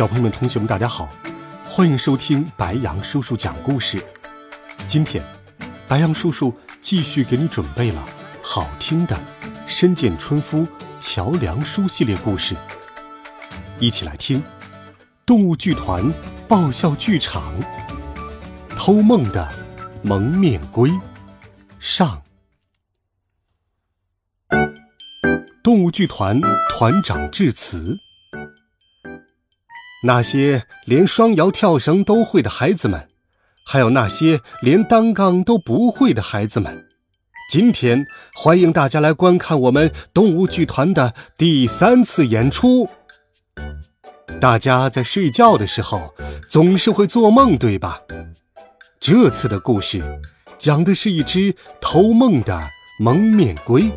小朋友们、同学们，大家好，欢迎收听白羊叔叔讲故事。今天，白羊叔叔继续给你准备了好听的《深见春夫·桥梁书》系列故事，一起来听《动物剧团爆笑剧场偷梦的蒙面龟》上。动物剧团团长致辞。那些连双摇跳绳都会的孩子们，还有那些连单杠都不会的孩子们，今天欢迎大家来观看我们动物剧团的第三次演出。大家在睡觉的时候总是会做梦，对吧？这次的故事讲的是一只偷梦的蒙面龟。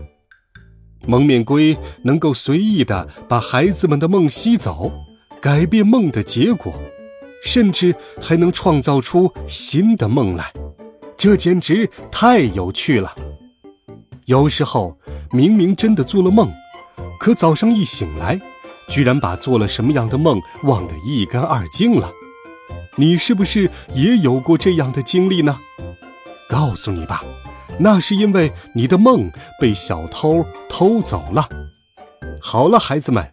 蒙面龟能够随意的把孩子们的梦吸走。改变梦的结果，甚至还能创造出新的梦来，这简直太有趣了。有时候明明真的做了梦，可早上一醒来，居然把做了什么样的梦忘得一干二净了。你是不是也有过这样的经历呢？告诉你吧，那是因为你的梦被小偷偷走了。好了，孩子们。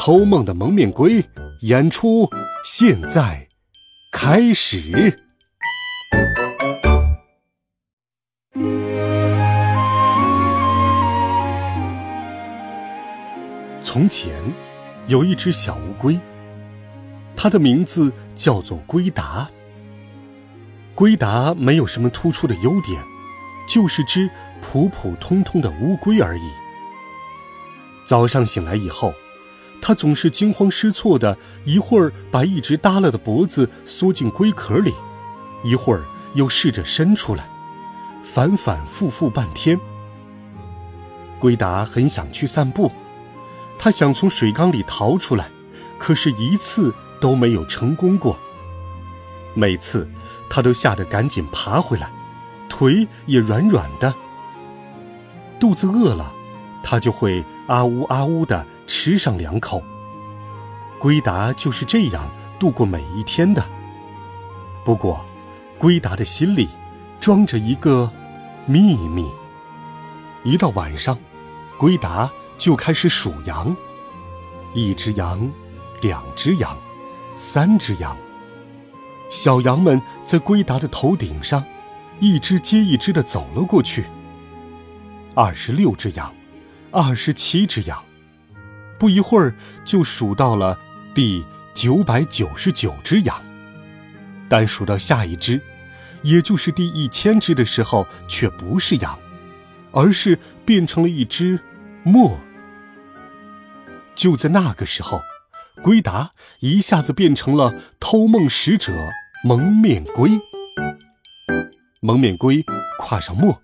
偷梦的蒙面龟演出现在开始。从前有一只小乌龟，它的名字叫做龟达。龟达没有什么突出的优点，就是只普普通通的乌龟而已。早上醒来以后。他总是惊慌失措的，一会儿把一直耷拉的脖子缩进龟壳里，一会儿又试着伸出来，反反复复半天。龟达很想去散步，他想从水缸里逃出来，可是一次都没有成功过。每次他都吓得赶紧爬回来，腿也软软的。肚子饿了，他就会啊呜啊呜的。吃上两口，龟达就是这样度过每一天的。不过，龟达的心里装着一个秘密。一到晚上，龟达就开始数羊：一只羊，两只羊，三只羊。小羊们在龟达的头顶上，一只接一只的走了过去。二十六只羊，二十七只羊。不一会儿，就数到了第九百九十九只羊，但数到下一只，也就是第一千只的时候，却不是羊，而是变成了一只墨。就在那个时候，龟达一下子变成了偷梦使者蒙面龟。蒙面龟跨上墨，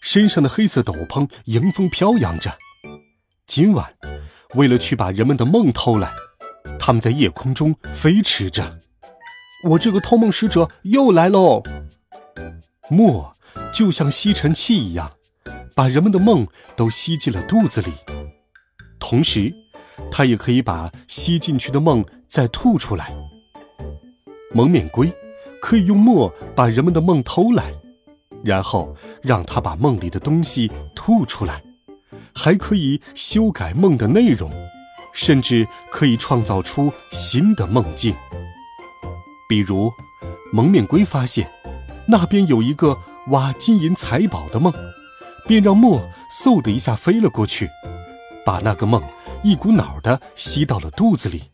身上的黑色斗篷迎风飘扬着。今晚。为了去把人们的梦偷来，他们在夜空中飞驰着。我这个偷梦使者又来喽！墨就像吸尘器一样，把人们的梦都吸进了肚子里。同时，它也可以把吸进去的梦再吐出来。蒙面龟可以用墨把人们的梦偷来，然后让它把梦里的东西吐出来。还可以修改梦的内容，甚至可以创造出新的梦境。比如，蒙面龟发现那边有一个挖金银财宝的梦，便让墨嗖的一下飞了过去，把那个梦一股脑的吸到了肚子里，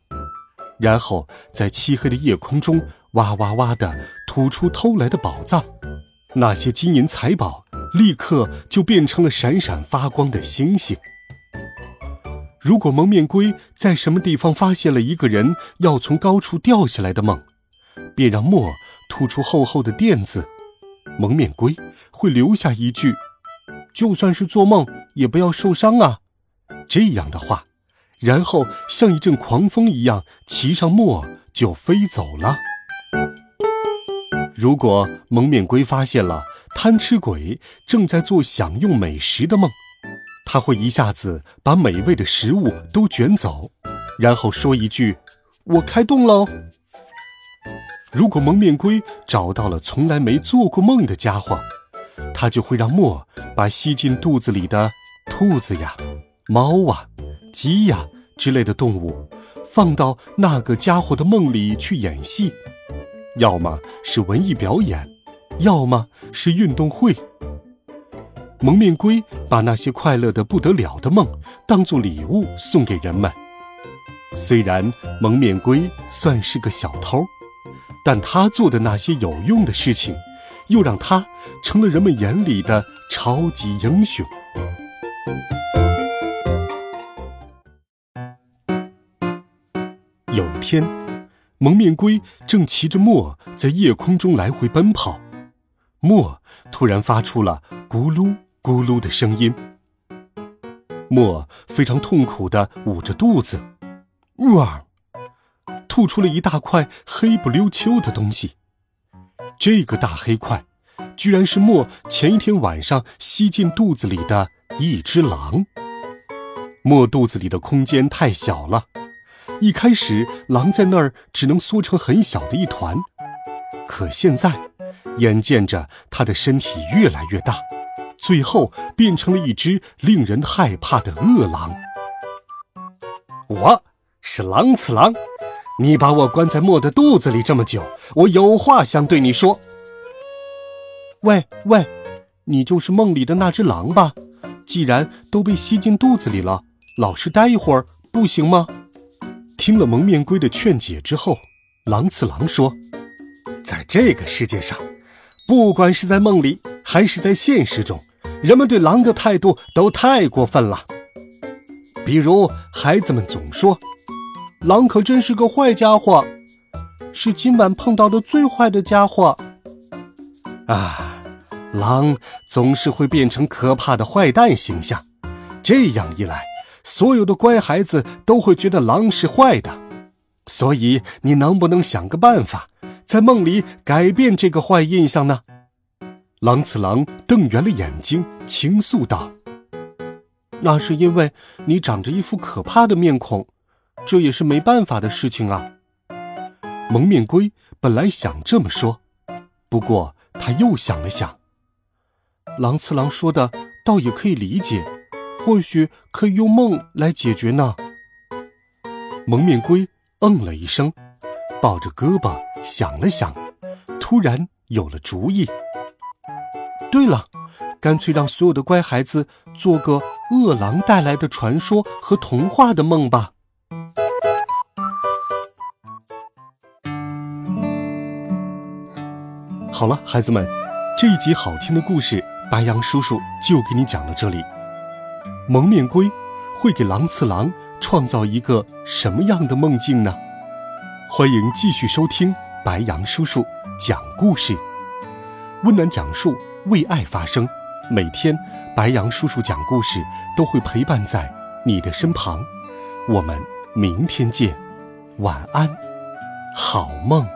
然后在漆黑的夜空中哇哇哇的吐出偷来的宝藏，那些金银财宝。立刻就变成了闪闪发光的星星。如果蒙面龟在什么地方发现了一个人要从高处掉下来的梦，便让墨吐出厚厚的垫子，蒙面龟会留下一句：“就算是做梦，也不要受伤啊。”这样的话，然后像一阵狂风一样骑上墨就飞走了。如果蒙面龟发现了贪吃鬼正在做享用美食的梦，他会一下子把美味的食物都卷走，然后说一句：“我开动喽。”如果蒙面龟找到了从来没做过梦的家伙，他就会让墨把吸进肚子里的兔子呀、猫啊、鸡呀之类的动物放到那个家伙的梦里去演戏，要么是文艺表演，要么是运动会。蒙面龟把那些快乐的不得了的梦当做礼物送给人们。虽然蒙面龟算是个小偷。但他做的那些有用的事情，又让他成了人们眼里的超级英雄。有一天，蒙面龟正骑着墨在夜空中来回奔跑，墨突然发出了咕噜咕噜的声音。墨非常痛苦的捂着肚子，哇！吐出了一大块黑不溜秋的东西，这个大黑块，居然是墨前一天晚上吸进肚子里的一只狼。墨肚子里的空间太小了，一开始狼在那儿只能缩成很小的一团，可现在，眼见着它的身体越来越大，最后变成了一只令人害怕的恶狼。我是狼次郎。你把我关在莫的肚子里这么久，我有话想对你说。喂喂，你就是梦里的那只狼吧？既然都被吸进肚子里了，老实待一会儿不行吗？听了蒙面龟的劝解之后，狼次郎说：“在这个世界上，不管是在梦里还是在现实中，人们对狼的态度都太过分了。比如，孩子们总说。”狼可真是个坏家伙，是今晚碰到的最坏的家伙。啊，狼总是会变成可怕的坏蛋形象，这样一来，所有的乖孩子都会觉得狼是坏的。所以，你能不能想个办法，在梦里改变这个坏印象呢？狼次郎瞪圆了眼睛，倾诉道：“那是因为你长着一副可怕的面孔。”这也是没办法的事情啊。蒙面龟本来想这么说，不过他又想了想，狼次郎说的倒也可以理解，或许可以用梦来解决呢。蒙面龟嗯了一声，抱着胳膊想了想，突然有了主意。对了，干脆让所有的乖孩子做个饿狼带来的传说和童话的梦吧。好了，孩子们，这一集好听的故事，白羊叔叔就给你讲到这里。蒙面龟会给狼次郎创造一个什么样的梦境呢？欢迎继续收听白羊叔叔讲故事，温暖讲述，为爱发声。每天，白羊叔叔讲故事都会陪伴在你的身旁。我们明天见，晚安，好梦。